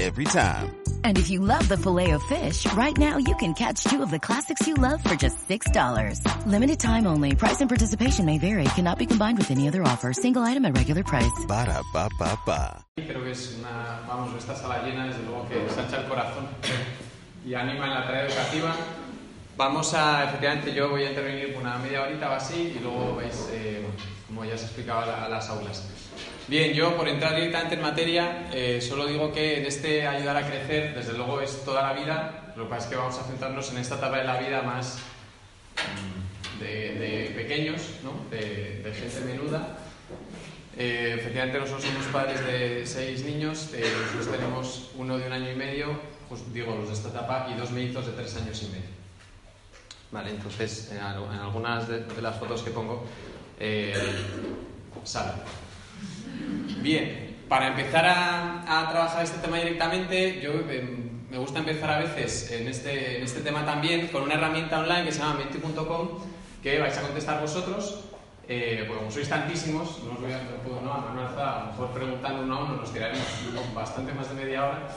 Every time. And if you love the filet of fish, right now you can catch two of the classics you love for just $6. Limited time only. Price and participation may vary. Cannot be combined with any other offer. Single item at regular price. Ba da ba ba ba. Creo que es una, vamos, esta sala llena, desde luego que ensancha el corazón y anima en la tarea educativa. Vamos a, efectivamente, yo voy a intervenir una media horita o así y luego vais, eh, como ya se explicaba, a las aulas. Bien, yo por entrar directamente en materia, eh, solo digo que en este ayudar a crecer, desde luego es toda la vida, lo que pasa es que vamos a centrarnos en esta etapa de la vida más mm, de, pequeños, ¿no? de, gente menuda. Eh, efectivamente nosotros somos padres de seis niños, eh, nosotros tenemos uno de un año y medio, pues digo los de esta etapa, y dos mellizos de tres años y medio. Vale, entonces en, al- en algunas de, de las fotos que pongo eh, sale. Bien, para empezar a, a trabajar este tema directamente, yo eh, me gusta empezar a veces en este, en este tema también con una herramienta online que se llama menti.com que vais a contestar vosotros. Eh, pues como sois tantísimos, no os voy a puedo, ¿no? a mano alzada, a lo mejor preguntando uno a uno nos tiraremos bastante más de media hora,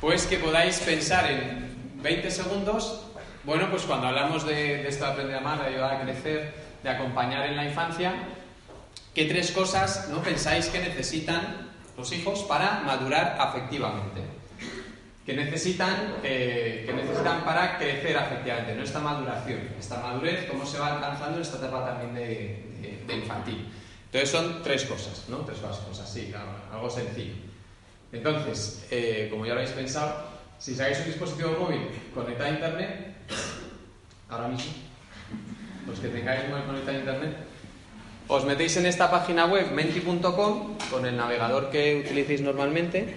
pues que podáis pensar en 20 segundos, bueno, pues cuando hablamos de, de esto de aprender a amar, de ayudar a crecer, de acompañar en la infancia, ¿Qué tres cosas no pensáis que necesitan los hijos para madurar afectivamente? Que necesitan, eh, que necesitan para crecer afectivamente, no esta maduración, esta madurez, cómo se va alcanzando en esta etapa también de, de- de infantil. Entonces son tres cosas, ¿no? Tres cosas, así, claro, algo sencillo. Entonces, eh, como ya lo habéis pensado, si sacáis un dispositivo móvil conectado a internet, ahora mismo, los que tengáis móvil conectado a internet, os metéis en esta página web menti.com con el navegador que utilicéis normalmente.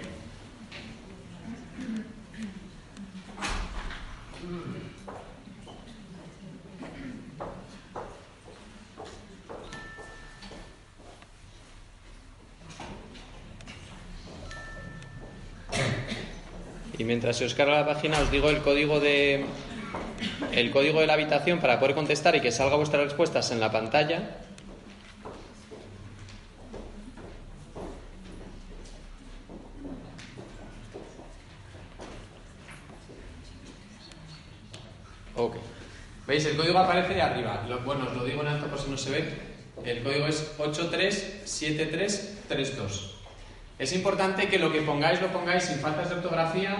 Y mientras se os carga la página os digo el código de el código de la habitación para poder contestar y que salga vuestras respuestas en la pantalla. ¿Veis? El código aparece de arriba. Lo- bueno, os lo digo en alto por si no se ve. El código es 837332. Es importante que lo que pongáis lo pongáis sin faltas de ortografía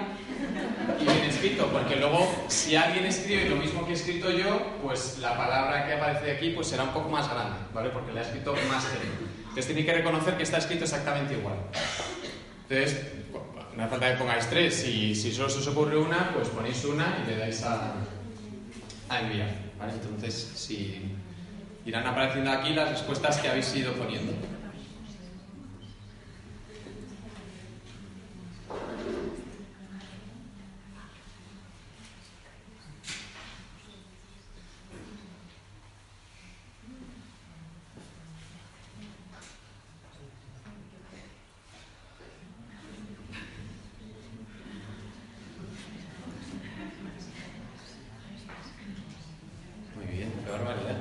y bien escrito, porque luego si alguien escribe lo mismo que he escrito yo, pues la palabra que aparece aquí pues será un poco más grande, ¿vale? Porque la he escrito más gente. Entonces tenéis que reconocer que está escrito exactamente igual. Entonces, no hace falta que pongáis tres. Si, si solo se os ocurre una, pues ponéis una y le dais a, a enviar. ¿vale? Entonces, si irán apareciendo aquí las respuestas que habéis ido poniendo. Muy bien, qué barbaridad.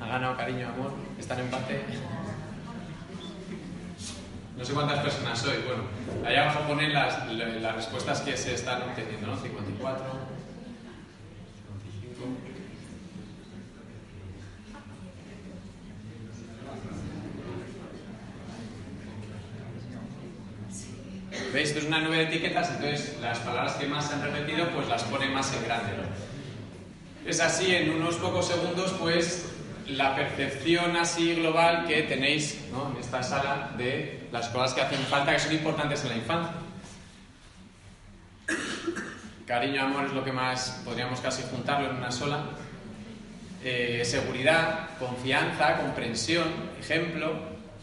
Ha ganado cariño, amor, está en empate. No sé cuántas personas sois, bueno, allá abajo ponen las, las respuestas que se están obteniendo, ¿no? 54, 55. ¿Veis? Esto es una nube de etiquetas, entonces las palabras que más se han repetido, pues las pone más en grande, ¿no? Es así, en unos pocos segundos, pues la percepción así global que tenéis ¿no? en esta sala de las cosas que hacen falta, que son importantes en la infancia. Cariño, amor es lo que más podríamos casi juntarlo en una sola. Eh, seguridad, confianza, comprensión, ejemplo.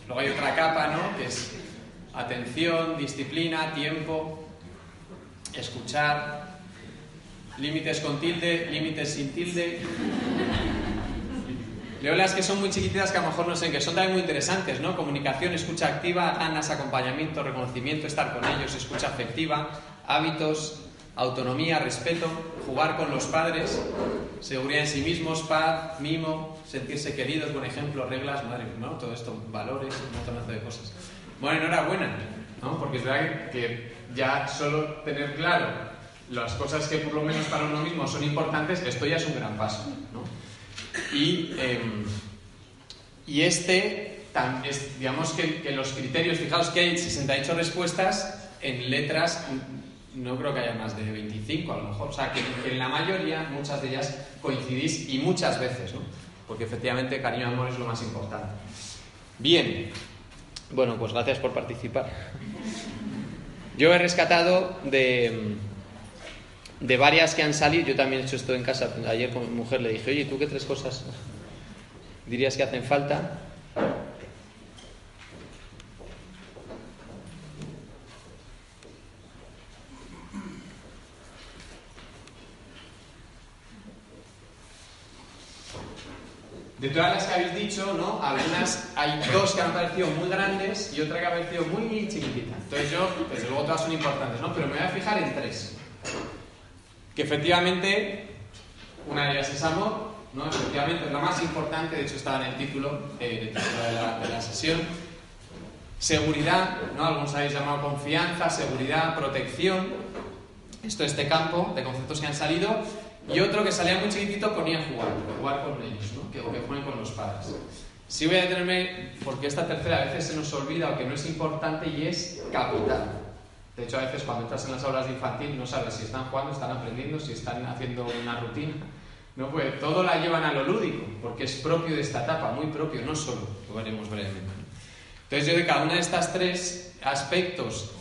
Luego hay otra capa, ¿no? Que es atención, disciplina, tiempo, escuchar, límites con tilde, límites sin tilde, leo las que son muy chiquititas que a lo mejor no sé, que son también muy interesantes, ¿no? Comunicación, escucha activa, ganas, acompañamiento, reconocimiento, estar con ellos, escucha afectiva, hábitos, autonomía, respeto, jugar con los padres, seguridad en sí mismos, paz, mimo, sentirse queridos, buen ejemplo, reglas, madre, ¿no? Todo esto, valores, un montón de cosas. Bueno, enhorabuena, ¿no? Porque es verdad que ya solo tener claro las cosas que por lo menos para uno mismo son importantes, esto ya es un gran paso, ¿no? Y, em, y este, digamos que, que los criterios, fijaos que hay 68 respuestas en letras no creo que haya más de 25 a lo mejor. O sea, que, en la mayoría, muchas de ellas coincidís y muchas veces, ¿no? Porque efectivamente cariño y amor es lo más importante. Bien. Bueno, pues gracias por participar. Yo he rescatado de, de varias que han salido, yo también he hecho esto en casa, ayer con mi mujer le dije, oye, ¿tú qué tres cosas dirías que hacen falta? De todas las que habéis dicho, ¿no? Algunas, hay dos que han parecido muy grandes y otra que ha parecido muy chiquitita. Entonces yo, desde luego todas son importantes, ¿no? Pero me voy a fijar en tres. Que efectivamente, una de ellas es amor, ¿no? Efectivamente es la más importante, de hecho estaba en el título, eh, de, la, de la sesión. Seguridad, ¿no? Algunos habéis llamado confianza, seguridad, protección. Esto, este campo de conceptos que han salido. Y otro que salía muy chiquitito ponía jugar, jugar con ellos, ¿no? que, que jueguen con los padres. Sí voy a detenerme, porque esta tercera a veces se nos olvida o que no es importante y es capital. De hecho, a veces cuando estás en las aulas de infantil no sabes si están jugando, están aprendiendo, si están haciendo una rutina. No, pues todo la llevan a lo lúdico, porque es propio de esta etapa, muy propio, no solo, lo veremos brevemente. Entonces yo de cada una de estas tres aspectos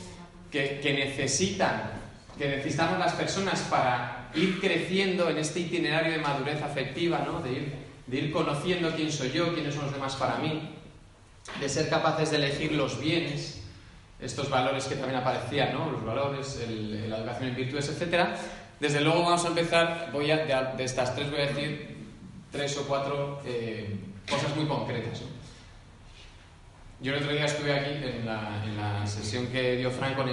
que, que necesitan, que necesitamos las personas para ir creciendo en este itinerario de madurez afectiva, ¿no? de, ir, de ir conociendo quién soy yo, quiénes son los demás para mí, de ser capaces de elegir los bienes, estos valores que también aparecían, ¿no? los valores, la educación en virtudes, etc. Desde luego vamos a empezar, voy a, de, estas tres voy a decir tres o cuatro eh, cosas muy concretas. Yo el otro día estuve aquí en la, en la sesión que dio Franco en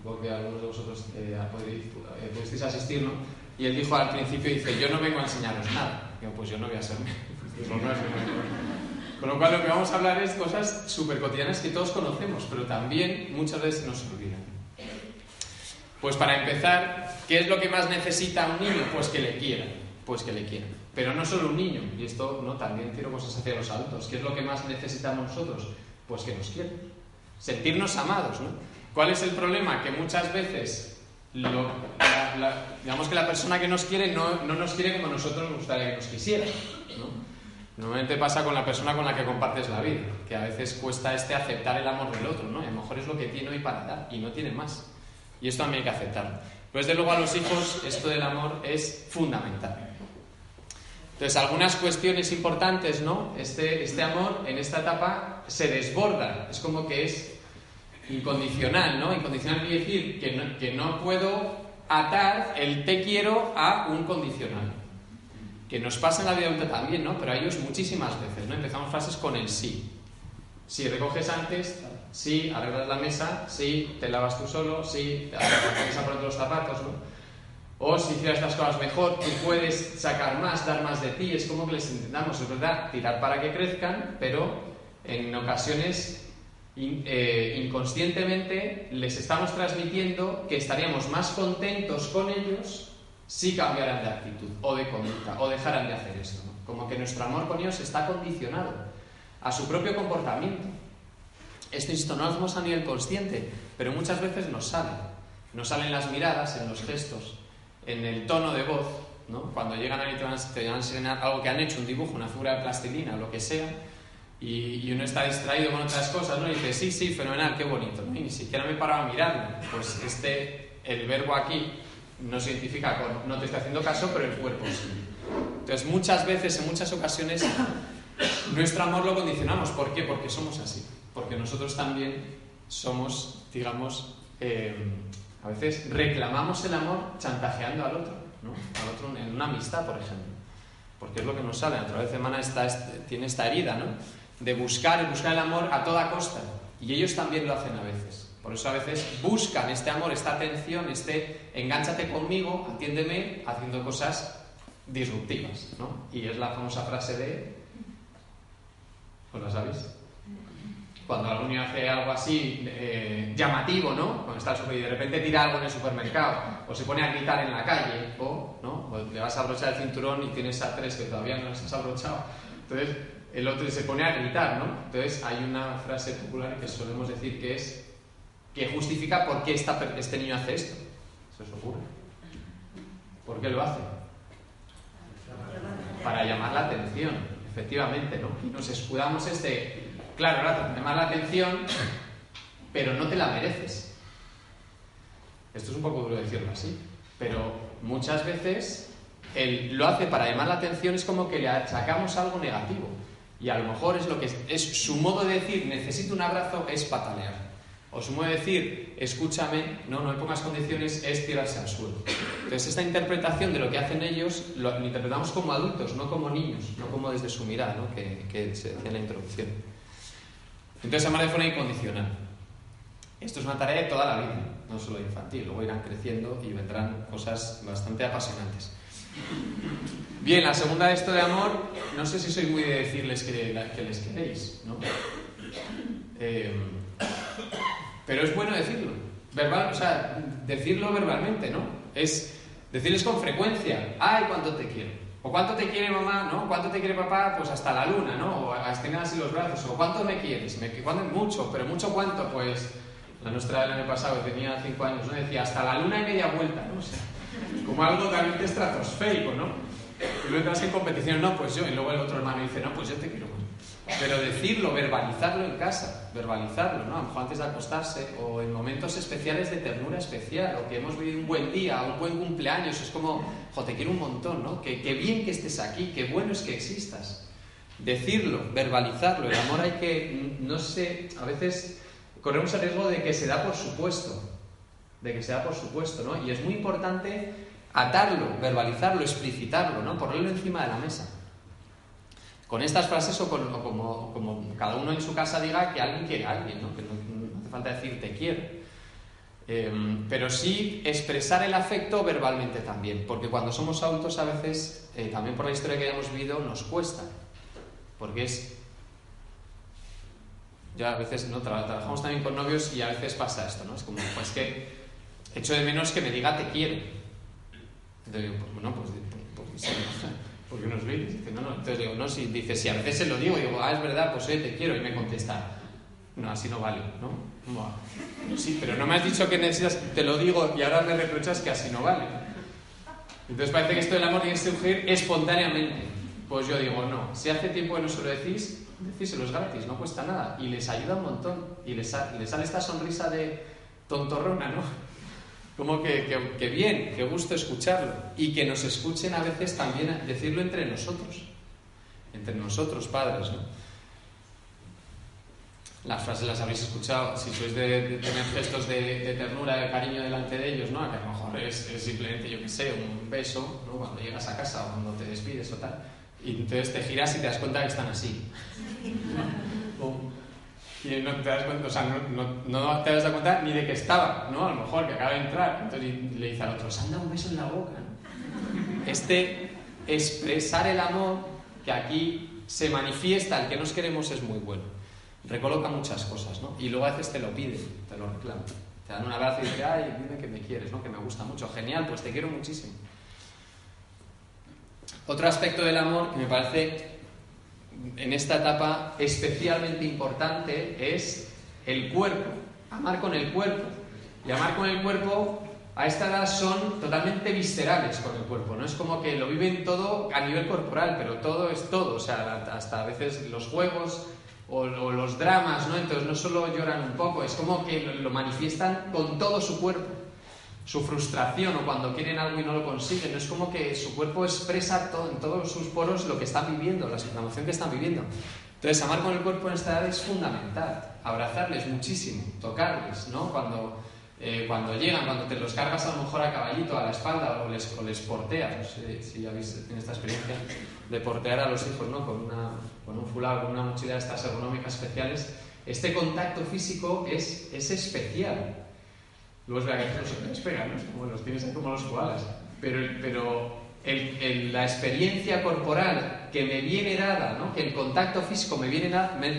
Brin, porque algunos de vosotros eh, eh, pudisteis asistir, ¿no? Y él dijo al principio, dice, yo no vengo a enseñaros nada. Digo, pues yo no voy a serme. Con lo cual lo que vamos a hablar es cosas súper cotidianas que todos conocemos, pero también muchas veces nos olvidan. Pues para empezar, ¿qué es lo que más necesita un niño? Pues que le quieran, pues que le quieran. Pero no solo un niño, y esto no también tiro cosas hacia los adultos. ¿Qué es lo que más necesitamos nosotros? Pues que nos quieran. Sentirnos amados, ¿no? ¿Cuál es el problema? Que muchas veces digamos que la persona que nos quiere no, no, nos quiere como nosotros nos gustaría que nos quisiera. Normalmente pasa con la persona con la que compartes la vida, que a veces cuesta este aceptar el amor del otro, ¿no? a lo mejor es lo que tiene hoy para dar y no tiene más. Y esto también hay que aceptarlo. Pero desde luego a los hijos esto del amor es fundamental. Entonces, algunas cuestiones importantes, ¿no? Este, este amor en esta etapa se desborda, es como que es incondicional, ¿no? Incondicional quiere decir que no, puedo atar el te quiero a un condicional. Que nos pasa en la vida adulta también, ¿no? Pero a ellos muchísimas veces, ¿no? Empezamos frases con el sí. Si recoges antes, sí, arreglas la mesa, sí, te lavas tú solo, sí, te a poner los zapatos, ¿no? O si hicieras estas cosas mejor, tú puedes sacar más, dar más de ti. Es como que les intentamos, es verdad, tirar para que crezcan, pero en ocasiones eh, inconscientemente les estamos transmitiendo que estaríamos más contentos con ellos si cambiaran de actitud o de conducta o dejaran de hacer esto. Como que nuestro amor con ellos está condicionado a su propio comportamiento. Esto, insisto, no lo hacemos a nivel consciente, pero muchas veces nos sale. Nos salen las miradas, en los gestos, en el tono de voz. ¿no? Cuando llegan a y te van a enseñar algo que han hecho, un dibujo, una figura de plastilina lo que sea, y, uno está distraído con otras cosas, ¿no? Y dice, sí, sí, fenomenal, qué bonito, Y ni siquiera me paraba a mirarlo. Pues este, el verbo aquí no se identifica con no te estoy haciendo caso, pero el cuerpo sí. Entonces, muchas veces, en muchas ocasiones, nuestro amor lo condicionamos. ¿Por qué? Porque somos así. Porque nosotros también somos, digamos, eh, a veces reclamamos el amor chantajeando al otro, ¿no? Al otro en una amistad, por ejemplo. porque es lo que nos sale, la naturaleza humana está, tiene esta herida, ¿no? De buscar y buscar el amor a toda costa. Y ellos también lo hacen a veces. Por eso a veces buscan este amor, esta atención, este engánchate conmigo, atiéndeme, haciendo cosas disruptivas, ¿no? Y es la famosa frase de... ¿Os la sabéis? Cuando niño hace algo así eh, llamativo, ¿no? Cuando está y de repente tira algo en el supermercado, o se pone a gritar en la calle, o, ¿no? le vas a abrochar el cinturón y tienes a tres que todavía no les has abrochado. Entonces, el otro se pone a gritar, ¿no? Entonces, hay una frase popular que solemos decir que es que justifica por qué este niño hace esto. ¿Se os ocurre? ¿Por qué lo hace? Para llamar la atención, efectivamente, ¿no? Y nos escudamos este, claro, llamar la atención, pero no te la mereces. Esto es un poco duro decirlo así, pero muchas veces él lo hace para llamar la atención, es como que le achacamos algo negativo. Y a lo mejor es lo que es su modo de decir necesito un abrazo es patalear. Os mueve decir, escúchame, no, no me pongas condiciones, es tirarse al suelo. Entonces, esta interpretación de lo que hacen ellos lo, interpretamos como adultos, no como niños, no como desde su mirada, ¿no? que, que se decía en la introducción. Entonces, amar de forma incondicional. Esto es una tarea de toda la vida, no solo infantil. Luego irán creciendo y vendrán cosas bastante apasionantes. Bien, la segunda de esto de amor, no sé si soy muy de decirles que, que les queréis, ¿no? Eh, pero es bueno decirlo. Verbal, o sea, decirlo verbalmente, ¿no? Es decirles con frecuencia, ay, cuánto te quiero. O cuánto te quiere mamá, ¿no? ¿Cuánto te quiere papá? Pues hasta la luna, ¿no? O estrenar así los brazos. O cuánto me quieres. Me, ¿Cuánto? Mucho, pero mucho cuánto, pues la nuestra del año pasado, tenía cinco años, ¿no? Decía hasta la luna y media vuelta, ¿no? O como algo realmente estratosférico, ¿no? Y luego entras en competición, no, pues yo. Y luego el otro hermano dice, no, pues yo te quiero pero decirlo, verbalizarlo en casa, verbalizarlo, ¿no? A lo mejor antes de acostarse o en momentos especiales de ternura especial o que hemos vivido un buen día, un buen cumpleaños, es como, jo, te quiero un montón, ¿no? Qué, bien que estés aquí, qué bueno es que existas. Decirlo, verbalizarlo, el amor hay que, no sé, a veces corremos el riesgo de que se da por supuesto, de que se da por supuesto, ¿no? Y es muy importante atarlo, verbalizarlo, explicitarlo, ¿no? Ponerlo encima de la mesa con estas frases o, como, cada uno en su casa diga que alguien quiere a alguien, ¿no? que no, hace falta decir te quiero. Em, pero sí expresar el afecto verbalmente también, porque cuando somos adultos a veces, eh, también por la historia que hayamos vivido, nos cuesta, porque es... Ya a veces ¿no? trabajamos también con novios y a veces pasa esto, ¿no? Es como, pues que echo de menos que me diga te quiero. Entonces digo, pues, bueno, pues, pues, pues porque unos vídeos. Dice, no, no. Entonces digo, no, si dice, si a veces se lo digo, digo, ah, es verdad, pues oye, te quiero. Y me contesta, no, así no vale, ¿no? Sí, pero no me has dicho que necesitas, te lo digo y ahora me reprochas que así no vale. Entonces parece que esto del amor tiene que surgir espontáneamente. Pues yo digo, no, si hace tiempo que no se lo decís, decíselo es gratis, no cuesta nada. Y les ayuda un montón. Y les, les sale esta sonrisa de tontorrona, ¿no? Como que, que, bien, que gusto escucharlo. Y que nos escuchen a veces también decirlo entre nosotros. Entre nosotros, padres, ¿no? Las frases las habéis escuchado, si sois de, tener gestos de, ternura, de cariño delante de ellos, ¿no? Que a lo mejor es, simplemente, yo qué sé, un beso, ¿no? Cuando llegas a casa o cuando te despides o tal. Y entonces te giras y te das cuenta que están así. y no te das cuenta, o sea, no, no, te das cuenta ni de que estaba, ¿no? A lo mejor que acaba de entrar. Entonces le dice al otro, se han dado un beso en la boca. Este expresar el amor que aquí se manifiesta, el que nos queremos es muy bueno. Recoloca muchas cosas, ¿no? Y luego a veces te lo pide, te lo reclama. Te dan un abrazo y dice, ay, dime que me quieres, ¿no? Que me gusta mucho. Genial, pues te quiero muchísimo. Otro aspecto del amor que me parece en esta etapa especialmente importante es el cuerpo, amar con el cuerpo. Y amar con el cuerpo a esta edad son totalmente viscerales con el cuerpo, no es como que lo viven todo a nivel corporal, pero todo es todo, o sea, hasta a veces los juegos o, los dramas, ¿no? Entonces no solo lloran un poco, es como que lo manifiestan con todo su cuerpo su frustración o cuando quieren algo y no lo consiguen. Es como que su cuerpo expresa todo, en todos sus poros lo que están viviendo, la emoción que están viviendo. Entonces, amar con el cuerpo en esta edad es fundamental. Abrazarles muchísimo, tocarles, ¿no? Cuando eh, cuando llegan, cuando te los cargas a lo mejor a caballito, a la espalda, o les, o les porteas, no sé si habéis tenido esta experiencia, de portear a los hijos, ¿no? Con, una, con un fulano, con una mochila de estas ergonómicas especiales, este contacto físico es, es especial. Luego es verdad que los les pegan. Como los tienes como los koalas. Pero, pero el, la experiencia corporal que me viene dada, ¿no? el contacto físico me viene, da, me,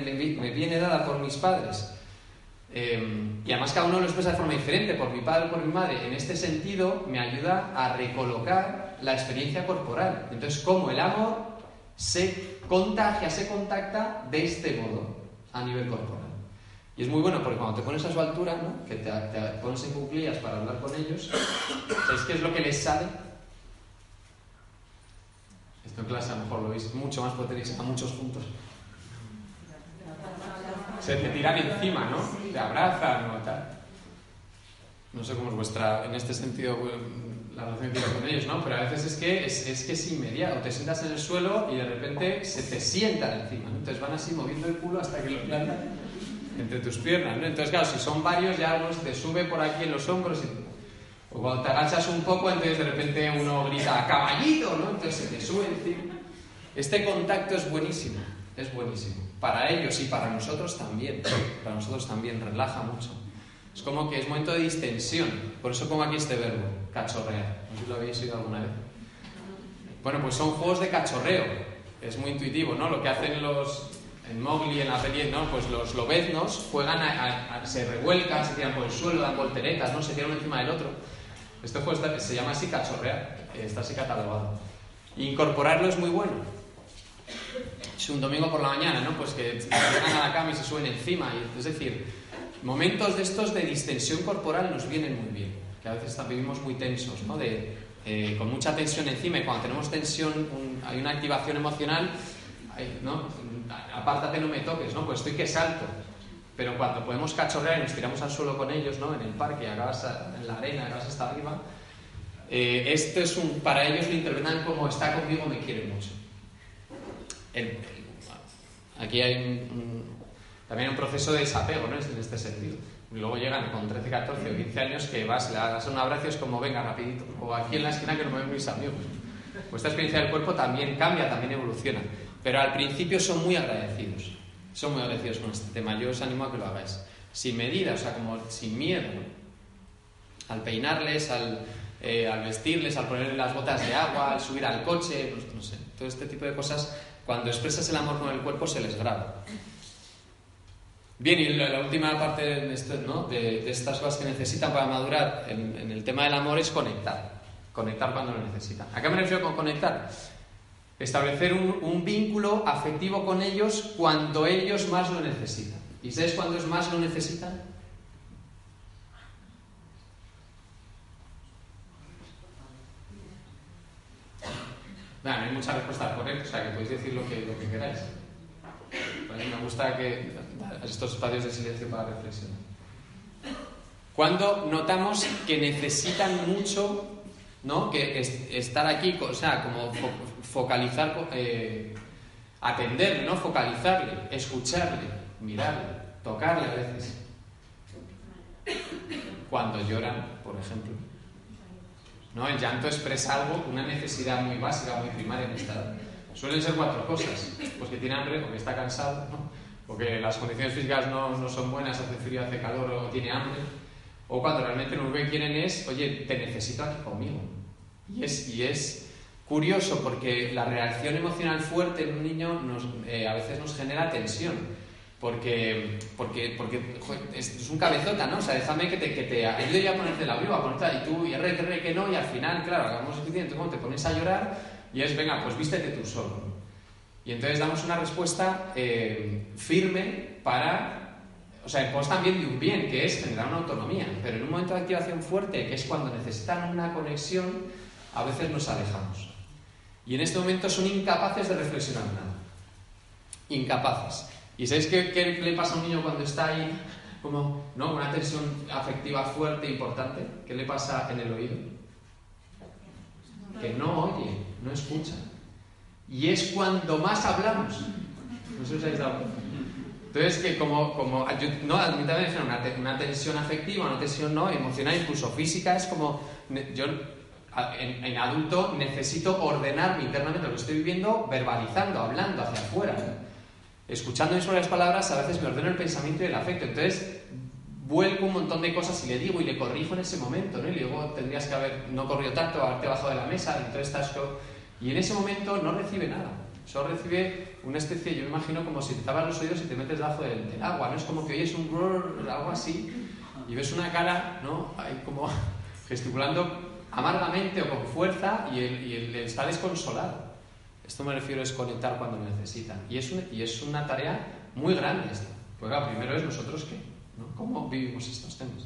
viene dada por mis padres, eh, y además cada uno lo expresa de forma diferente, por mi padre o por mi madre, en este sentido me ayuda a recolocar la experiencia corporal. Entonces, cómo el amor se contagia, se contacta de este modo a nivel corporal. Y es muy bueno porque cuando te pones a su altura, ¿no? que te, te pones en cuclillas para hablar con ellos, ¿sabéis qué es lo que les sale? Esto en clase a lo mejor lo veis mucho más porque tenéis a muchos juntos. Se te tiran encima, ¿no? Te abrazan o tal. No sé cómo es vuestra, en este sentido, la relación que tienes con ellos, ¿no? Pero a veces es que es, es, que es inmediato. Te sientas en el suelo y de repente se te sientan encima, ¿no? Entonces van así moviendo el culo hasta que lo plantan entre tus piernas, ¿no? Entonces, claro, si son varios, ya uno te sube por aquí en los hombros y... O cuando te agachas un poco, entonces de repente uno grita ¡caballito! ¿no? Entonces se te sube encima. Este contacto es buenísimo, es buenísimo. Para ellos y para nosotros también. Para nosotros también, relaja mucho. Es como que es momento de distensión. Por eso pongo aquí este verbo, cachorrear. No sé si lo habéis oído alguna vez. Bueno, pues son juegos de cachorreo. Es muy intuitivo, ¿no? Lo que hacen los, en Mowgli, en la peli, ¿no? Pues los lobeznos juegan, a, a, a, se revuelcan, se tiran por el suelo, dan volteretas, ¿no? Se tiran uno encima del otro. Este juego se llama así cachorrear, está así catalogado. Incorporarlo es muy bueno. Es un domingo por la mañana, ¿no? Pues que llegan a la cama y se suben encima. Y, es decir, momentos de estos de distensión corporal nos vienen muy bien. Que a veces vivimos muy tensos, ¿no? De, eh, con mucha tensión encima y cuando tenemos tensión, un, hay una activación emocional, ¿no? Apártate, no me toques, ¿no? Pues estoy que salto. Pero cuando podemos cachorrear y nos tiramos al suelo con ellos, ¿no? En el parque, acabas en la arena, acabas hasta arriba, eh, esto es un, para ellos lo interpretan como está conmigo, me quiere mucho. El, aquí hay también un proceso de desapego, ¿no? En este sentido. Luego llegan con 13, 14 o 15 años que vas, le das un abrazo y es como, venga, rapidito. O aquí en la esquina que no me ven mis amigos. Vuestra experiencia del cuerpo también cambia, también evoluciona. Pero al principio son muy agradecidos. Son muy agradecidos con este tema. Yo os animo a que lo hagáis. Sin medida, o sea, como sin miedo. Al peinarles, al, eh, al vestirles, al ponerles las botas de agua, al subir al coche, pues, no sé. Todo este tipo de cosas, cuando expresas el amor con el cuerpo, se les graba. Bien, y la, la última parte de, esto, ¿no? de, de, estas cosas que necesitan para madurar en, en el tema del amor es conectar. Conectar cuando lo necesitan. ¿A qué me refiero con conectar? Establecer un, vínculo afectivo con ellos cuando ellos más lo necesitan. ¿Y sabes cuándo más lo necesitan? Bueno, no hay mucha respuesta correcta, o sea, que podéis decir lo que, lo que queráis. Me gusta que estos espacios de silencio para reflexionar. Cuando notamos que necesitan mucho, ¿no? Que es, estar aquí, o sea, como focalizar, eh, atenderle, ¿no? Focalizarle, escucharle, mirarle, tocarle a veces. Cuando lloran, por ejemplo. ¿No? El llanto expresa algo, una necesidad muy básica, muy primaria en esta edad. Suelen ser cuatro cosas. Pues que tiene hambre, porque está cansado, ¿no? porque las condiciones físicas no, no son buenas, hace frío, hace calor o tiene hambre. O cuando realmente lo que quieren es, oye, te necesito aquí conmigo. Y es, y es curioso porque la reacción emocional fuerte en un niño nos, eh, a veces nos genera tensión. Porque, es, un cabezota, ¿no? O sea, déjame que te, que ayude yo a ponerte la abrigo, a ponerte y tú, y re, que re, que no, y al final, claro, hagamos suficiente, como te pones a llorar y es, venga, pues vístete tú solo. Y entonces damos una respuesta eh, firme para, o sea, en pos también de un bien, que es generar una autonomía. Pero en un momento de activación fuerte, que es cuando necesitan una conexión, a veces nos alejamos. Y en este momento son incapaces de reflexionar nada. Incapaces. ¿Y sabéis qué, qué, le pasa a un niño cuando está ahí, como, ¿no? Una tensión afectiva fuerte, importante? ¿Qué le pasa en el oído? Que no oye, no escucha. Y es cuando más hablamos. No sé si os habéis dado cuenta. Entonces, que como, como no, a mí también una, una tensión afectiva, una tensión no emocional, incluso física, es como, yo en, adulto necesito ordenarme internamente lo que estoy viviendo, verbalizando, hablando hacia afuera. Escuchando mis propias palabras, a veces me ordeno el pensamiento y el afecto. Entonces, vuelco un montón de cosas y le digo y le corrijo en ese momento, ¿no? Y luego tendrías que haber no corrido tanto, haberte bajado de la mesa, y entonces estás... Y en ese momento no recibe nada. Solo recibe una especie, yo me imagino como si te tapas los oídos y te metes debajo del, del agua, ¿no? Es como que oyes un algo así, y ves una cara, ¿no? Ahí como gesticulando amargamente o con fuerza y él, está desconsolado. Esto me refiero es conectar cuando necesitan. Y es, y una tarea muy grande esta. Pues primero es nosotros qué, ¿no? ¿Cómo vivimos estos temas?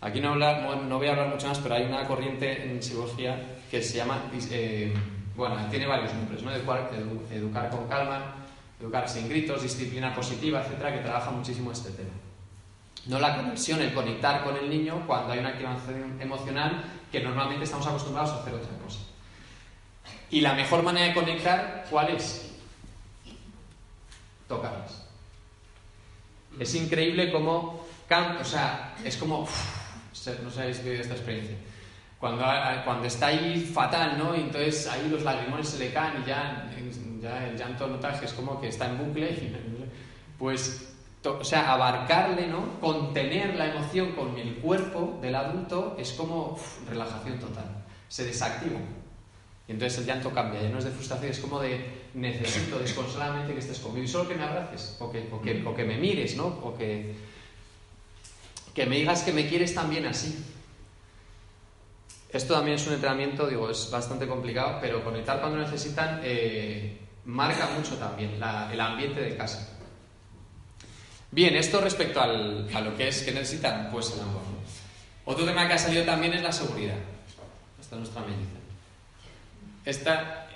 Aquí no, voy a hablar mucho más, pero hay una corriente en psicología que se llama... Eh, bueno, tiene varios nombres, ¿no? Educar, educar con calma, educar sin gritos, disciplina positiva, etcétera, que trabaja muchísimo este tema. No la conexión, el conectar con el niño cuando hay una activación emocional que normalmente estamos acostumbrados a hacer otra cosa. Y la mejor manera de conectar, ¿cuál es? Tocarlas. Es increíble cómo, o sea, es como, no sabéis qué esta experiencia cuando, cuando está ahí fatal, ¿no? Y entonces ahí los lagrimones se le caen y ya, ya el llanto notaje es como que está en bucle, pues, o sea, abarcarle, ¿no? Contener la emoción con el cuerpo del adulto es como relajación total, se desactiva. Y entonces el llanto cambia, ya no es de frustración, es como de necesito desconsoladamente que estés conmigo y solo que me abraces, o que, o que, o que me mires, ¿no? O que, que me digas que me quieres también así. Esto también es un entrenamiento, digo, es bastante complicado, pero conectar cuando necesitan eh, marca mucho también el ambiente de casa. Bien, esto respecto a lo que es que necesitan, pues el amor. Otro tema que ha salido también es la seguridad. Esta es nuestra medida.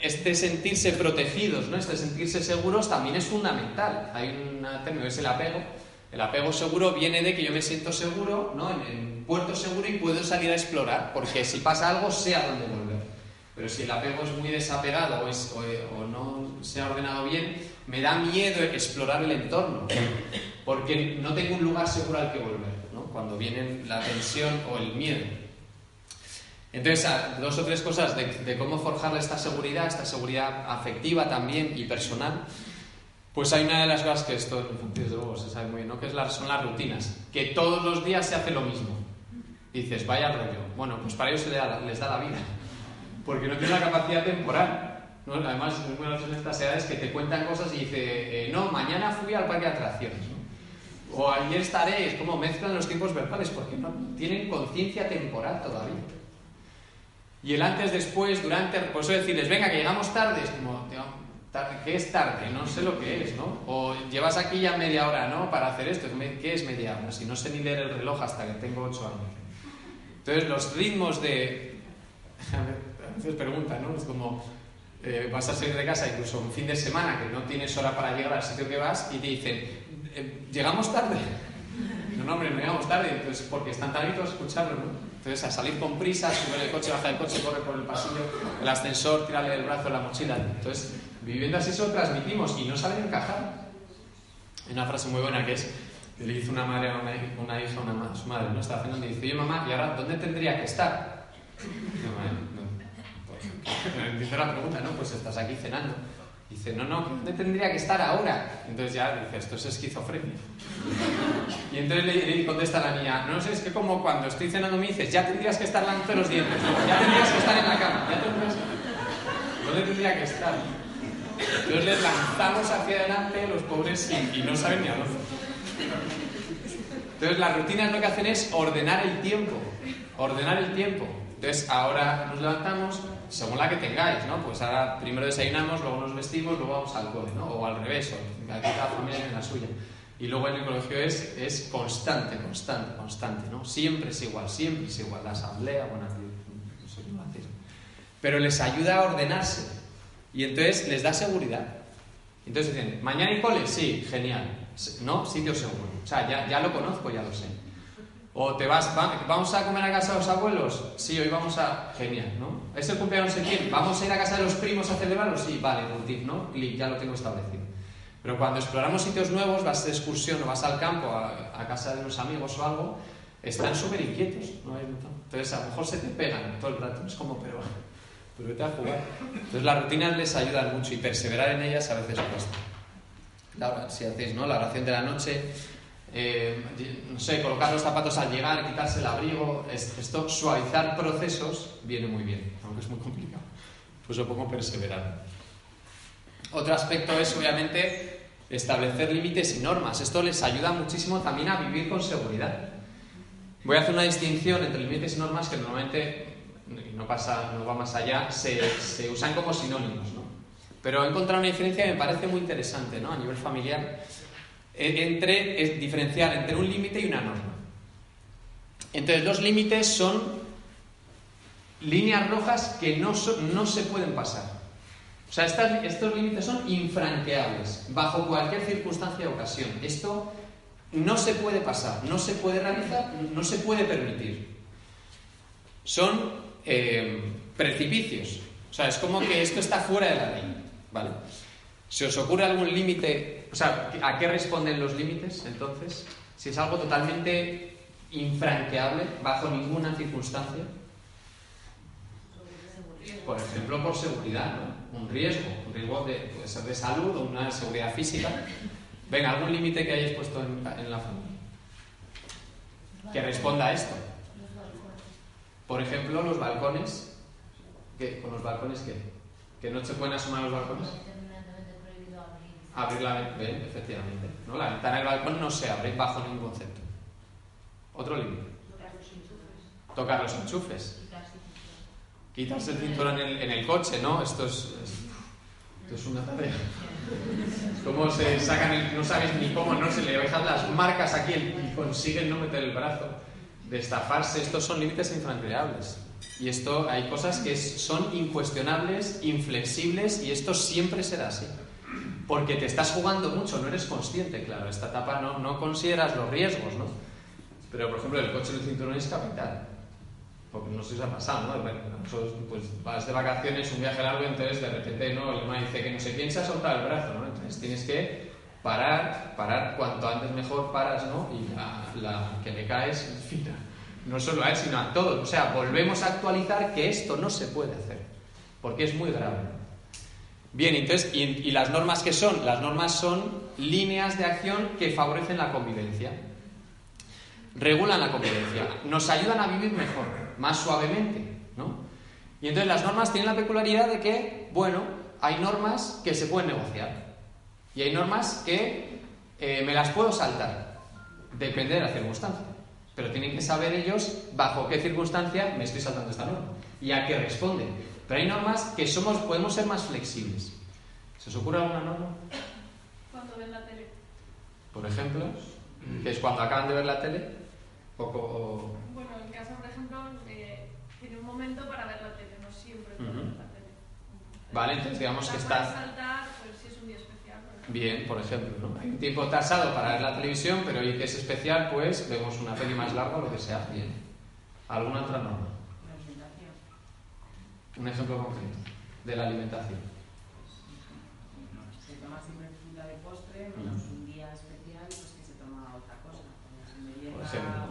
este sentirse protegidos, ¿no? este sentirse seguros también es fundamental. Hay un término que es el apego. El apego seguro viene de que yo me siento seguro ¿no? en puerto seguro y puedo salir a explorar, porque si pasa algo sé a dónde volver. Pero si el apego es muy desapegado o, no se ha ordenado bien, me da miedo explorar el entorno, porque no tengo un lugar seguro al que volver, ¿no? cuando viene la tensión o el miedo. Entonces, dos o tres cosas de, cómo forjar esta seguridad, esta seguridad afectiva también y personal. Pues hay una de las cosas que esto, desde luego, se sabe muy bien, ¿no? que es son las rutinas, que todos los días se hace lo mismo dices, vaya rollo. Bueno, pues para ellos les da la vida, porque no tienen la capacidad temporal. ¿no? Además, es muy gracioso en estas edades que te cuentan cosas y dice, eh, no, mañana fui al parque de atracciones. O ayer estaré, es como mezclan los tiempos verbales, porque no tienen conciencia temporal todavía. Y el antes, después, durante, por eso decirles, venga, que llegamos tarde, es como, ¿qué es tarde? No sé lo que es, ¿no? O llevas aquí ya media hora, ¿no? Para hacer esto, ¿qué es media hora? Si no sé ni leer el reloj hasta que tengo ocho años. Entonces, los ritmos de. A veces preguntan, ¿no? Es como. Eh, vas a salir de casa incluso un fin de semana que no tienes hora para llegar al sitio que vas y te dicen, eh, ¿llegamos tarde? No, no, hombre, no llegamos tarde, entonces, porque están taritos escucharlo, ¿no? Entonces, a salir con prisa, subir el coche, bajar el coche, corre por el pasillo, el ascensor, tirarle el brazo, la mochila. Entonces, viviendo así eso transmitimos y no saben encajar. Hay una frase muy buena que es, le dice una madre a una, hija a una, su madre, ¿no? Está haciendo y dice, oye mamá, ¿y ahora dónde tendría que estar? Pues, dice la pregunta, ¿no? Pues estás aquí cenando. Dice, no, no, ¿dónde tendría que estar ahora? Entonces ya dice, esto es esquizofrenia. Y entonces le, contesta la niña, no sé, es que como cuando estoy cenando me dices, ya tendrías que estar lanzando los dientes, ya tendrías que estar en la cama, ya tendrías ¿Dónde tendría que estar? Entonces les lanzamos hacia adelante los pobres y, y no saben ni a dónde. Entonces las rutinas lo que hacen es ordenar el tiempo, ordenar el tiempo. Entonces ahora nos levantamos según la que tengáis, ¿no? Pues ahora primero desayunamos, luego nos vestimos, luego vamos al cole, ¿no? O al revés, o cada familia tiene la suya. Y luego en el colegio es, es constante, constante, constante, ¿no? Siempre es igual, siempre es igual. La asamblea, bueno, no sé Pero les ayuda a ordenarse. Y entonces les da seguridad. Entonces dicen, ¿mañana hay cole? Sí, genial. ¿no? Sitio seguro. O sea, ya, ya lo conozco, ya lo sé. O te vas, vamos a comer a casa de los abuelos, sí, hoy vamos a, genial, ¿no? ¿Es el cumpleaños de quién? ¿Vamos a ir a casa de los primos a celebrarlo? Sí, vale, ¿no? Y ya lo tengo establecido. Pero cuando exploramos sitios nuevos, vas de excursión o vas al campo, a, casa de unos amigos o algo, están súper inquietos. ¿no? Entonces, a lo mejor se te pegan todo el rato. Es como, pero, pero vete a jugar. Entonces, las rutinas les ayudan mucho y perseverar en ellas a veces cuesta. La, si hacéis ¿no? la oración de la noche, eh, no sé, colocar los zapatos al llegar, quitarse el abrigo, esto, suavizar procesos, viene muy bien, aunque es muy complicado. Pues lo pongo perseverar. Otro aspecto es, obviamente, establecer límites y normas. Esto les ayuda muchísimo también a vivir con seguridad. Voy a hacer una distinción entre límites y normas que normalmente, no, pasa, no va más allá, se, se usan como sinónimos. ¿no? Pero he encontrado una diferencia que me parece muy interesante ¿no? a nivel familiar, entre, es diferenciar entre un límite y una norma. Entonces, los límites son líneas rojas que no, no se pueden pasar. O sea, estos límites son infranqueables, bajo cualquier circunstancia o ocasión. Esto no se puede pasar, no se puede realizar, no se puede permitir. Son eh, precipicios. O sea, es como que esto está fuera de la ley. ¿Vale? ¿Se os ocurre algún límite? O sea, ¿a qué responden los límites entonces? Si es algo totalmente infranqueable, bajo ninguna circunstancia. Por ejemplo, por seguridad, ¿no? Un riesgo, un riesgo de, puede ser de salud o una seguridad física. Venga, algún límite que hayáis puesto en, la familia. Que responda a esto. Por ejemplo, los balcones. ¿Qué? ¿Con los balcones qué? ¿Que no se pueden asomar los balcones? Abrir la ventana, efectivamente. ¿no? La ventana del balcón no se abre bajo ningún concepto. Otro límite. Tocar los enchufes quitarse el cinturón en el, coche, ¿no? Esto es, esto es una tarea. ¿Cómo se sacan el, no sabes ni cómo, no se le dejan las marcas aquí y consiguen no meter el brazo, de estafarse? Estos son límites infranqueables. Y esto hay cosas que son incuestionables, inflexibles y esto siempre será así. Porque te estás jugando mucho, no eres consciente, claro. Esta etapa no, no consideras los riesgos, ¿no? Pero, por ejemplo, el coche del cinturón es capital porque no si os ha pasado, ¿no? Nosotros, pues vas de vacaciones, un viaje largo, entonces de repente, ¿no? El mamá dice que no sé quién se ha soltado el brazo, ¿no? Entonces tienes que parar, parar cuanto antes mejor paras, ¿no? Y la, que le caes, en fin, no solo a él, sino a todos. O sea, volvemos a actualizar que esto no se puede hacer, porque es muy grave. Bien, entonces, y, y las normas que son? Las normas son líneas de acción que favorecen la convivencia regulan la convivencia, nos ayudan a vivir mejor, más suavemente, ¿no? Y entonces las normas tienen la peculiaridad de que, bueno, hay normas que se pueden negociar y hay normas que eh, me las puedo saltar, depende de la circunstancia. Pero tienen que saber ellos bajo qué circunstancia me estoy saltando esta norma y a qué responden. Pero hay normas que somos, podemos ser más flexibles. ¿Se os ocurre alguna norma? Cuando ven la tele. Por ejemplo, que es cuando acaban de ver la tele. Bueno, en casa, por ejemplo, eh, tiene un momento para ver la tele, no siempre uh -huh. la tele. Vale, entonces digamos que está... saltar, pues si es un día especial. Bien, por ejemplo, ¿no? Hay un tiempo tasado para ver la televisión, pero hoy que es especial, pues vemos una peli más larga o lo que sea. Bien. ¿Alguna otra norma? Un ejemplo concreto de la alimentación. Se toma siempre fruta de postre, menos un día especial, pues que se toma otra cosa. Por ejemplo.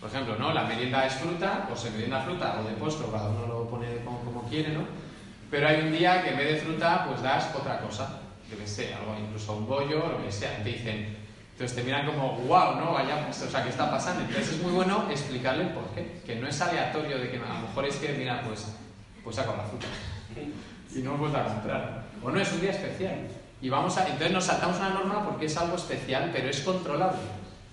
Por ejemplo, ¿no? La merienda es fruta, o se merienda fruta, o de postre, cada uno lo pone como, como, quiere, ¿no? Pero hay un día que en vez de fruta, pues das otra cosa, yo que sé, algo, incluso un bollo, lo que sea. Te dicen, entonces te miran como, wow, ¿no? Vaya, o sea, ¿qué está pasando? Entonces es muy bueno explicarle el por qué, que no es aleatorio de que a lo mejor es que, mira, pues, pues saco la fruta y no vuelvo a comprar. O no, es un día especial. Y vamos a, entonces nos saltamos una norma porque es algo especial, pero es controlable.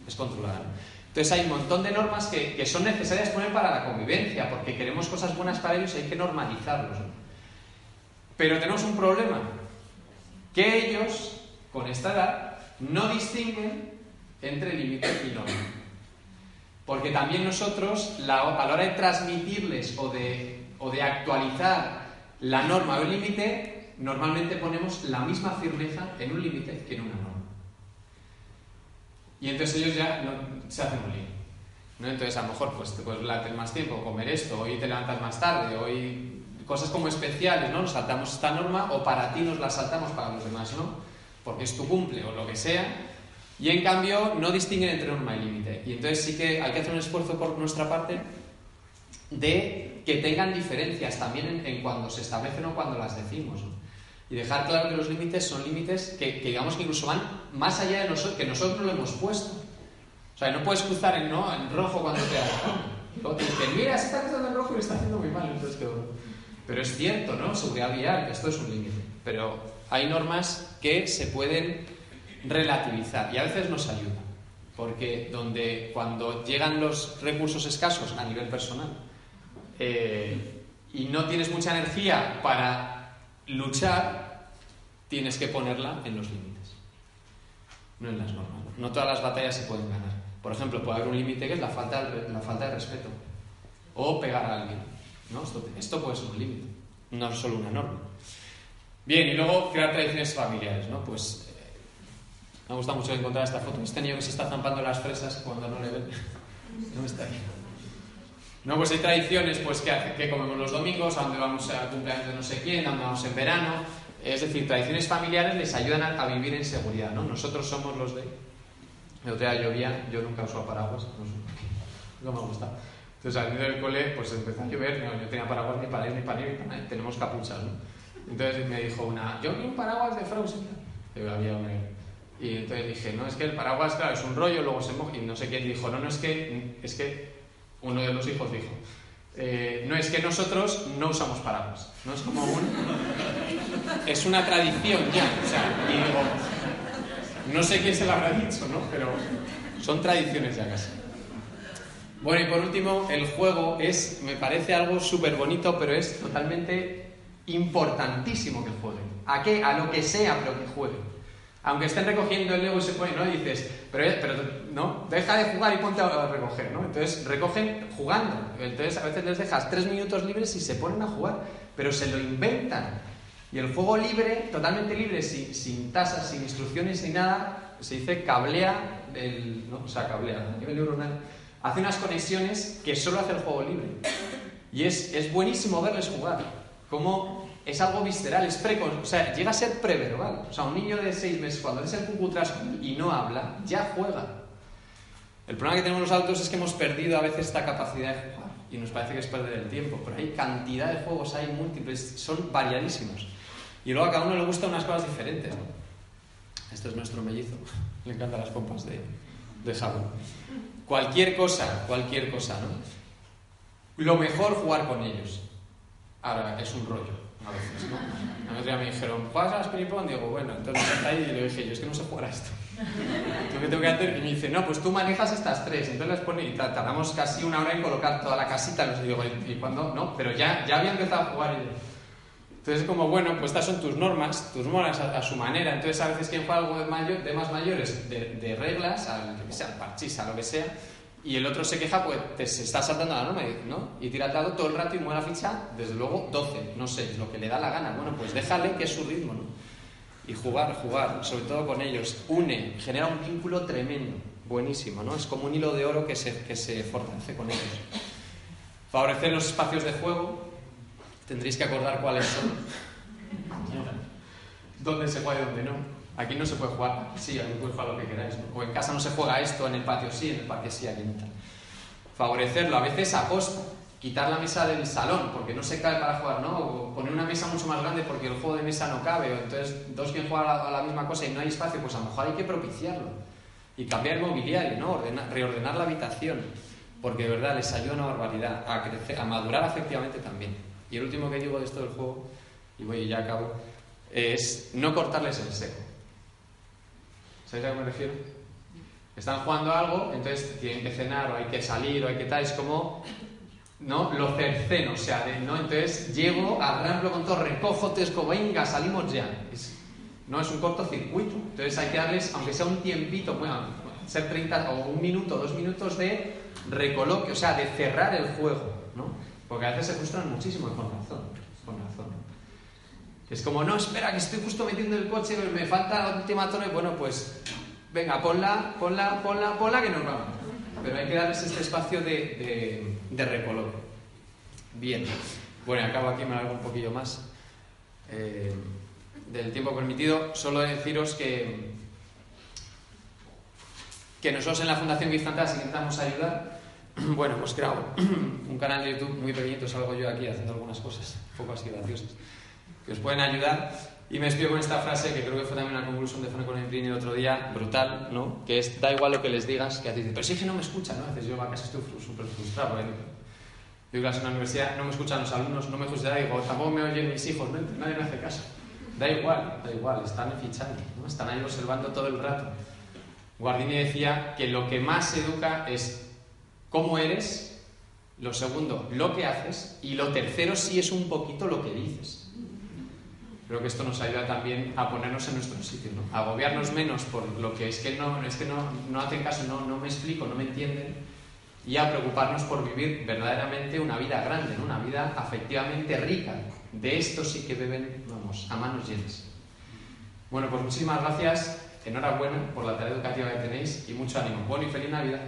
Es controlable. Entonces hay un montón de normas que, que, son necesarias poner para la convivencia, porque queremos cosas buenas para ellos y hay que normalizarlos. Pero tenemos un problema, que ellos, con esta edad, no distinguen entre límite y norma. Porque también nosotros, la, a la hora de transmitirles o de, o de actualizar la norma o el límite, normalmente ponemos la misma firmeza en un límite que en una norma. Y entonces ellos ya no, se hacen un lío. ¿no? Entonces a lo mejor pues tener más tiempo, comer esto, hoy te levantas más tarde, hoy cosas como especiales, ¿no? Nos saltamos esta norma o para ti nos la saltamos para los demás, ¿no? Porque es tu cumple o lo que sea, y en cambio no distinguen entre norma y límite. Y entonces sí que hay que hacer un esfuerzo por nuestra parte de que tengan diferencias también en, cuando se establecen o cuando las decimos. Y dejar claro que los límites son límites que, digamos que incluso van más allá de nosotros, que nosotros lo hemos puesto. O sea, no puedes cruzar en, ¿no? en rojo cuando te Luego te dicen, mira, se está cruzando en rojo y está haciendo muy mal. Entonces, Pero es cierto, ¿no? Seguridad vial, esto es un límite. Pero hay normas que se pueden relativizar y a veces nos ayudan. Porque donde cuando llegan los recursos escasos a nivel personal eh, y no tienes mucha energía para luchar, tienes que ponerla en los límites, no en las normas. No todas las batallas se pueden ganar. Por ejemplo, puede haber un límite que es la falta, la falta de respeto o pegar a alguien. ¿no? Esto, esto puede ser un límite, no solo una norma. Bien, y luego crear tradiciones familiares, ¿no? Pues eh, me gusta mucho encontrar esta foto. Este niño que se está zampando las fresas cuando no le ven. No está ahí. No, pues hay tradiciones pues, que, que comemos los domingos, a donde vamos al cumpleaños de no sé quién, a donde vamos en verano. Es decir, tradiciones familiares les ayudan a, vivir en seguridad, ¿no? Nosotros somos los de... El otro día llovía, yo nunca uso paraguas, no, me gusta. Entonces al del cole, pues empezó a llover, no, yo tenía paraguas ni para ir ni para ir, tenemos capuchas, ¿no? Entonces me dijo una, yo vi un paraguas de Frozen. había Y entonces dije, no, es que el paraguas, claro, es un rollo, luego se moja. Y no sé quién dijo, no, no, es que, es que uno de los hijos dijo, eh, no, es que nosotros no usamos paraguas. No es como un. Es una tradición ya. O sea, y digo, no sé quién se lo habrá dicho, ¿no? Pero son tradiciones ya casi. Bueno, y por último, el juego es, me parece algo súper bonito, pero es totalmente importantísimo que jueguen. ¿A qué? A lo que sea, pero que jueguen. Aunque estén recogiendo el Lego y se ponen, ¿no? Dices, pero, pero no, deja de jugar y ponte a recoger, ¿no? Entonces recogen jugando. Entonces a veces les dejas tres minutos libres y se ponen a jugar, pero se lo inventan. Y el juego libre, totalmente libre, sin, sin tasas, sin instrucciones, sin nada, se dice cablea, el, ¿no? o sea, cablea a nivel neuronal, hace unas conexiones que solo hace el juego libre. Y es, es buenísimo verles jugar como es algo visceral, es preco, o sea, llega a ser preverbal. O sea, un niño de seis meses, cuando es el cucutras y no habla, ya juega. El problema que tenemos los adultos es que hemos perdido a veces esta capacidad de jugar y nos parece que es perder el tiempo, pero hay cantidad de juegos, hay múltiples, son variadísimos. Y luego a cada uno le gustan unas cosas diferentes. ¿no? Este es nuestro mellizo, le encantan las pompas de, de jabón. Cualquier cosa, cualquier cosa, ¿no? Lo mejor jugar con ellos. Ahora, es un rollo, a veces, ¿no? A otro día me dijeron, ¿juegas a las ping-pong? Digo, bueno, entonces está ahí y le dije, yo es que no sé jugar a esto. ¿Tú qué tengo que hacer? Y me dice, no, pues tú manejas estas tres. Entonces las pone y tardamos casi una hora en colocar toda la casita. Y digo, ¿y cuándo? No, pero ya, ya había empezado a jugar Entonces, como bueno, pues estas son tus normas, tus normas a, su manera. Entonces, a veces quien juega algo de, mayor, de más mayores, de, de reglas, al, que sea, parchís, a lo que sea, y el otro se queja, pues te, se está saltando la norma, ¿no? Y tira el dado todo el rato y mueve la ficha, desde luego 12, no sé, lo que le da la gana. Bueno, pues déjale que es su ritmo, ¿no? Y jugar, jugar, sobre todo con ellos, une, genera un vínculo tremendo, buenísimo, ¿no? Es como un hilo de oro que se, que se fortalece con ellos. Favorecer los espacios de juego, tendréis que acordar cuáles son. ¿Dónde se juega y dónde no? Aquí no se puede jugar, sí, aquí puedes jugar lo que queráis. O en casa no se juega esto, en el patio sí, en el parque sí, aquí no Favorecerlo, a veces a costa. Quitar la mesa del salón, porque no se cae para jugar, ¿no? O poner una mesa mucho más grande porque el juego de mesa no cabe, o entonces dos quieren jugar a la, misma cosa y no hay espacio, pues a lo mejor hay que propiciarlo. Y cambiar el mobiliario, ¿no? reordenar la habitación, porque de verdad les ayuda una barbaridad a crecer, a madurar afectivamente también. Y el último que digo de esto del juego, y voy ya acabo, es no cortarles el seco. ¿Sabéis a qué me refiero? Están jugando algo, entonces tienen que cenar o hay que salir o hay que tal, es como ¿no? Lo cerceno, o sea, ¿no? Entonces llego, arranco con todo, recojo, te como, venga, salimos ya. no es un cortocircuito. Entonces hay que darles, aunque sea un tiempito, bueno, ser 30 o un minuto, dos minutos de recoloque, o sea, de cerrar el juego, ¿no? Porque a veces se frustran muchísimo razón, con razón. Es como, no, espera, que estoy justo metiendo el coche, me falta la última y bueno, pues venga, ponla, ponla, ponla, ponla que nos vamos. Pero hay que darles este espacio de, de. Bien. Bueno, acabo aquí, me hago un poquillo más. Eh, del tiempo permitido, solo deciros que, que nosotros en la Fundación Give Fantasy intentamos ayudar. Bueno, hemos creado un canal de YouTube muy pequeñito, salgo yo aquí haciendo algunas cosas un poco así graciosas, que os pueden ayudar. Y me despido con esta frase que creo que fue también una conclusión de Franco Neprini el otro día, brutal, ¿no? Que es, da igual lo que les digas, que haces, pero si es que no me escuchan, ¿no? A veces yo a casa estoy súper frustrado, porque yo clase en la universidad, no me escuchan los alumnos, no me escuchan, digo, tampoco me oyen mis hijos, ¿no? nadie me hace caso. Da igual, da igual, están fichando, ¿no? Están ahí observando todo el rato. Guardini decía que lo que más educa es cómo eres, lo segundo, lo que haces, y lo tercero sí es un poquito lo que dices. Creo que esto nos ayuda también a ponernos en nuestro sitio, a agobiarnos menos por lo que es que no, es que no, no hacen caso, no, no me explico, no me entienden, y a preocuparnos por vivir verdaderamente una vida grande, una vida afectivamente rica. De esto sí que beben, vamos, a manos llenas. Bueno, pues muchísimas gracias, enhorabuena por la tarea educativa que tenéis y mucho ánimo. Bueno y feliz Navidad.